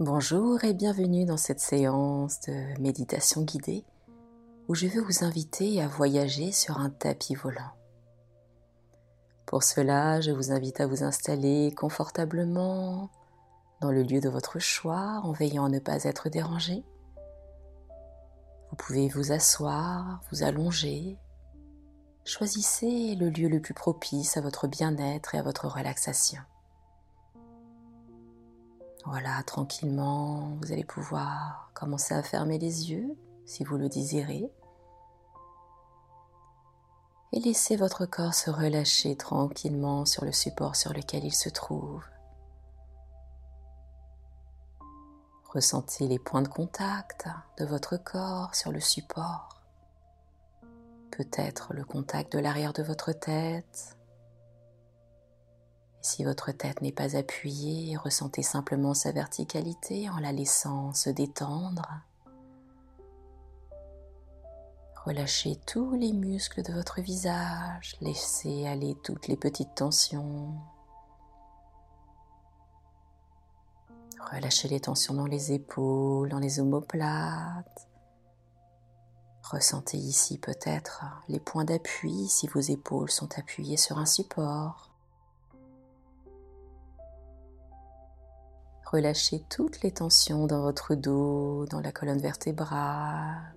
Bonjour et bienvenue dans cette séance de méditation guidée où je veux vous inviter à voyager sur un tapis volant. Pour cela, je vous invite à vous installer confortablement dans le lieu de votre choix en veillant à ne pas être dérangé. Vous pouvez vous asseoir, vous allonger. Choisissez le lieu le plus propice à votre bien-être et à votre relaxation. Voilà, tranquillement, vous allez pouvoir commencer à fermer les yeux si vous le désirez. Et laissez votre corps se relâcher tranquillement sur le support sur lequel il se trouve. Ressentez les points de contact de votre corps sur le support. Peut-être le contact de l'arrière de votre tête, si votre tête n'est pas appuyée, ressentez simplement sa verticalité en la laissant se détendre. Relâchez tous les muscles de votre visage, laissez aller toutes les petites tensions. Relâchez les tensions dans les épaules, dans les omoplates. Ressentez ici peut-être les points d'appui si vos épaules sont appuyées sur un support. Relâchez toutes les tensions dans votre dos, dans la colonne vertébrale,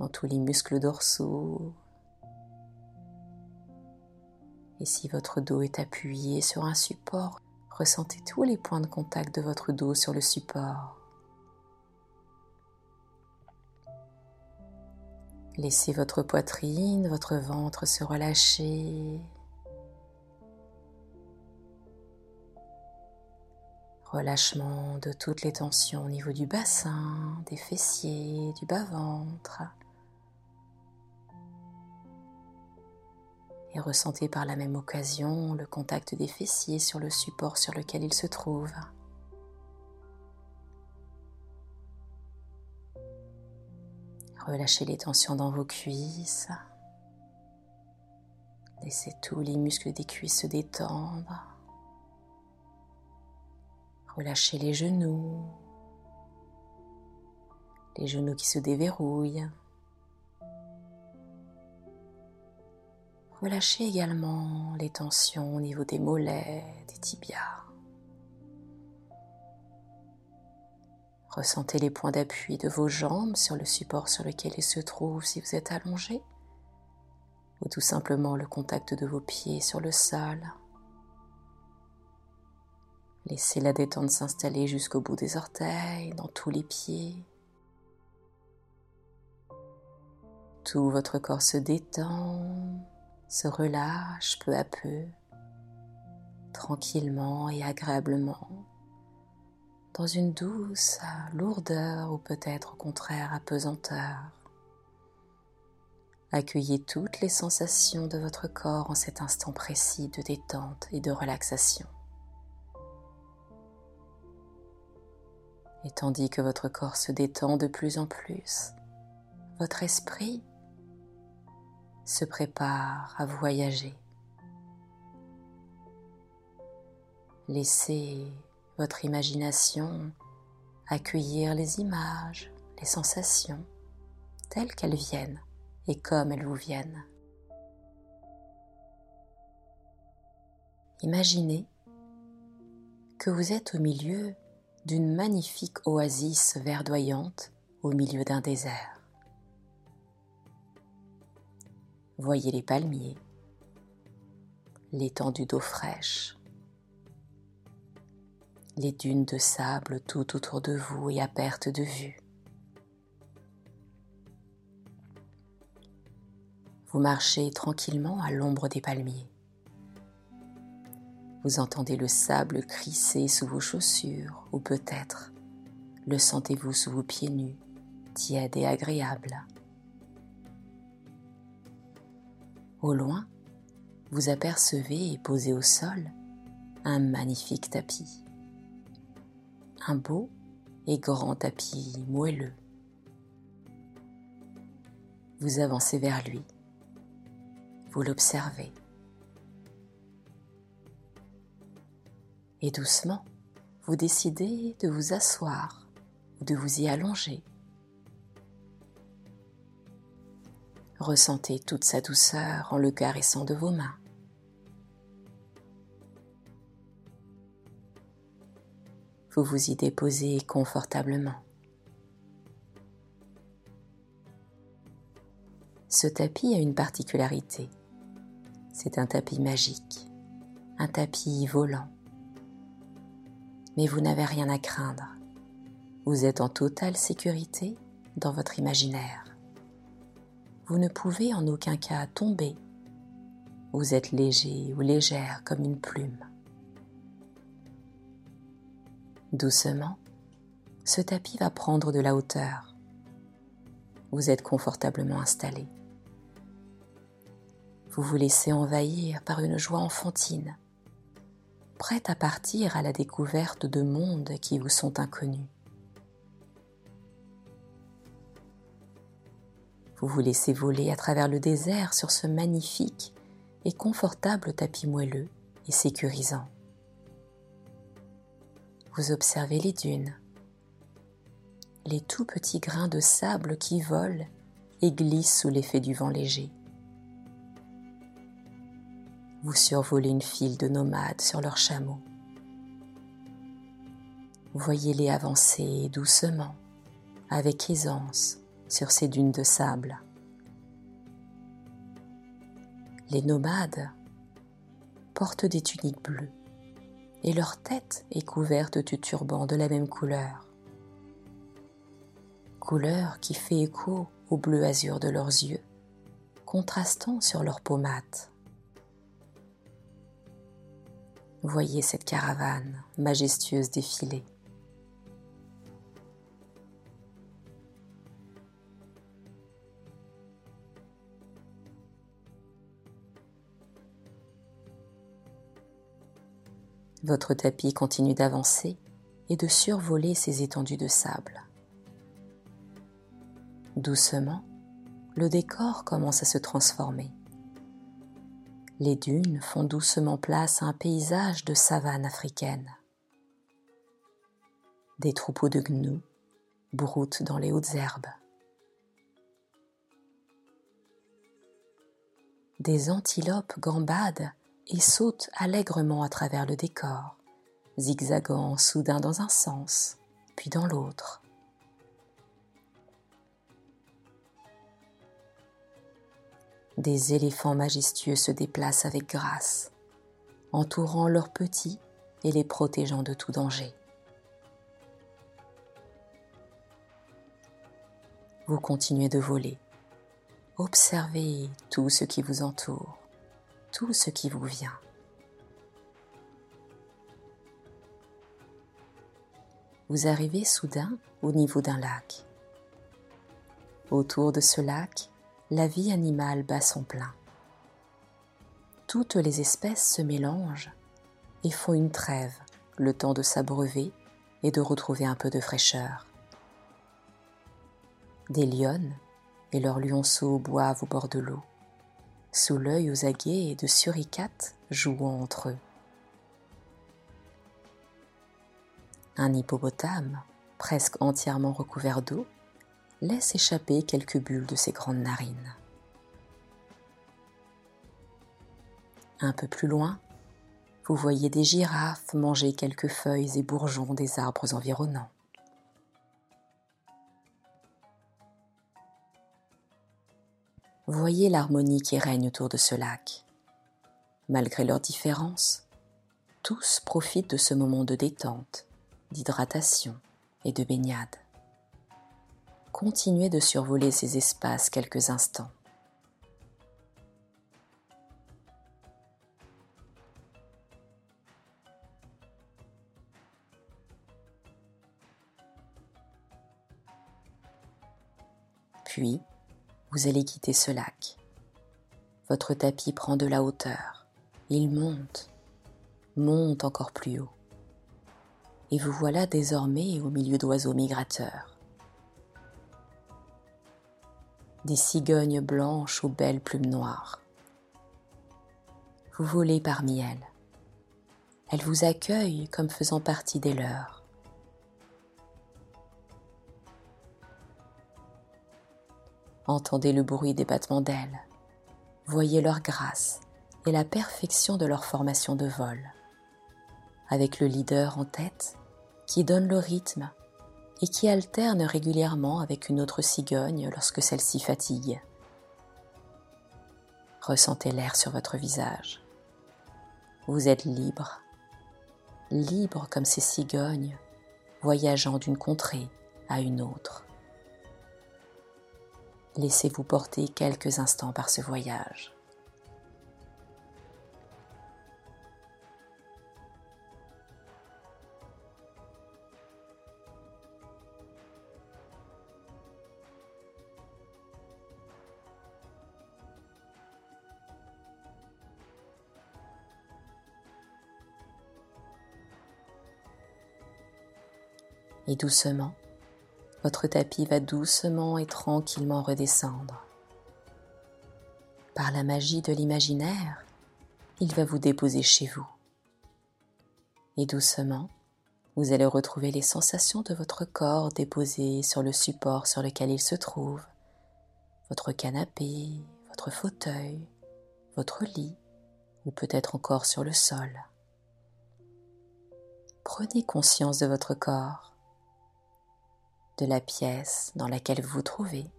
dans tous les muscles dorsaux. Et si votre dos est appuyé sur un support, ressentez tous les points de contact de votre dos sur le support. Laissez votre poitrine, votre ventre se relâcher relâchement de toutes les tensions au niveau du bassin, des fessiers, du bas-ventre. Et ressentez par la même occasion le contact des fessiers sur le support sur lequel ils se trouvent. Relâchez les tensions dans vos cuisses. Laissez tous les muscles des cuisses se détendre. Relâchez les genoux, les genoux qui se déverrouillent. Relâchez également les tensions au niveau des mollets, des tibias. Ressentez les points d'appui de vos jambes sur le support sur lequel ils se trouvent si vous êtes allongé, ou tout simplement le contact de vos pieds sur le sol. Laissez la détente s'installer jusqu'au bout des orteils, dans tous les pieds. Tout votre corps se détend, se relâche peu à peu, tranquillement et agréablement, dans une douce lourdeur ou peut-être au contraire apesanteur. Accueillez toutes les sensations de votre corps en cet instant précis de détente et de relaxation. Et tandis que votre corps se détend de plus en plus, votre esprit se prépare à voyager. Laissez votre imagination accueillir les images, les sensations telles qu'elles viennent et comme elles vous viennent. Imaginez que vous êtes au milieu d'une magnifique oasis verdoyante au milieu d'un désert. Voyez les palmiers, l'étendue d'eau fraîche, les dunes de sable tout autour de vous et à perte de vue. Vous marchez tranquillement à l'ombre des palmiers. Vous entendez le sable crisser sous vos chaussures ou peut-être le sentez-vous sous vos pieds nus, tiède et agréable. Au loin, vous apercevez posé au sol un magnifique tapis. Un beau et grand tapis moelleux. Vous avancez vers lui. Vous l'observez. Et doucement, vous décidez de vous asseoir ou de vous y allonger. Ressentez toute sa douceur en le caressant de vos mains. Vous vous y déposez confortablement. Ce tapis a une particularité. C'est un tapis magique, un tapis volant. Mais vous n'avez rien à craindre. Vous êtes en totale sécurité dans votre imaginaire. Vous ne pouvez en aucun cas tomber. Vous êtes léger ou légère comme une plume. Doucement, ce tapis va prendre de la hauteur. Vous êtes confortablement installé vous vous laissez envahir par une joie enfantine, prête à partir à la découverte de mondes qui vous sont inconnus. Vous vous laissez voler à travers le désert sur ce magnifique et confortable tapis moelleux et sécurisant. Vous observez les dunes, les tout petits grains de sable qui volent et glissent sous l'effet du vent léger vous survolez une file de nomades sur leurs chameaux. Voyez-les avancer doucement, avec aisance, sur ces dunes de sable. Les nomades portent des tuniques bleues et leur tête est couverte de turbans de la même couleur. Couleur qui fait écho au bleu azur de leurs yeux, contrastant sur leurs peau mate. Voyez cette caravane majestueuse défiler. Votre tapis continue d'avancer et de survoler ces étendues de sable. Doucement, le décor commence à se transformer les dunes font doucement place à un paysage de savane africaine. Des troupeaux de gnous broutent dans les hautes herbes. Des antilopes gambadent et sautent allègrement à travers le décor, zigzagant soudain dans un sens, puis dans l'autre. Des éléphants majestueux se déplacent avec grâce, entourant leurs petits et les protégeant de tout danger. Vous continuez de voler. Observez tout ce qui vous entoure, tout ce qui vous vient. Vous arrivez soudain au niveau d'un lac. Autour de ce lac, la vie animale bat son plein. Toutes les espèces se mélangent et font une trêve, le temps de s'abreuver et de retrouver un peu de fraîcheur. Des lionnes et leurs lionceaux boivent au bord de l'eau, sous l'œil aux aguets de suricates jouant entre eux. Un hippopotame, presque entièrement recouvert d'eau, laisse échapper quelques bulles de ses grandes narines. Un peu plus loin, vous voyez des girafes manger quelques feuilles et bourgeons des arbres environnants. Voyez l'harmonie qui règne autour de ce lac. Malgré leurs différences, tous profitent de ce moment de détente, d'hydratation et de baignade continuez de survoler ces espaces quelques instants. Puis, vous allez quitter ce lac. Votre tapis prend de la hauteur. Il monte, monte encore plus haut. Et vous voilà désormais au milieu d'oiseaux migrateurs. Des cigognes blanches aux belles plumes noires. Vous volez parmi elles. Elle vous accueille comme faisant partie des leurs. Entendez le bruit des battements d'ailes. Voyez leur grâce et la perfection de leur formation de vol. Avec le leader en tête qui donne le rythme et qui alterne régulièrement avec une autre cigogne lorsque celle-ci fatigue. Ressentez l'air sur votre visage. Vous êtes libre, libre comme ces cigognes, voyageant d'une contrée à une autre. Laissez-vous porter quelques instants par ce voyage. Et doucement, votre tapis va doucement et tranquillement redescendre. Par la magie de l'imaginaire, il va vous déposer chez vous. Et doucement, vous allez retrouver les sensations de votre corps déposé sur le support sur lequel il se trouve, votre canapé, votre fauteuil, votre lit ou peut-être encore sur le sol. Prenez conscience de votre corps de la pièce dans laquelle vous vous trouvez.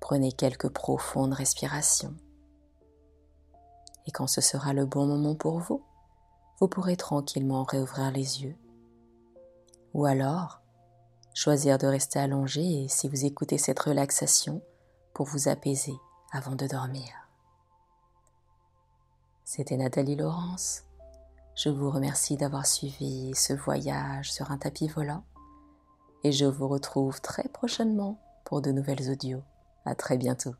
Prenez quelques profondes respirations. Et quand ce sera le bon moment pour vous, vous pourrez tranquillement réouvrir les yeux. Ou alors, choisir de rester allongé si vous écoutez cette relaxation pour vous apaiser avant de dormir. C'était Nathalie Laurence je vous remercie d'avoir suivi ce voyage sur un tapis volant et je vous retrouve très prochainement pour de nouvelles audios. À très bientôt.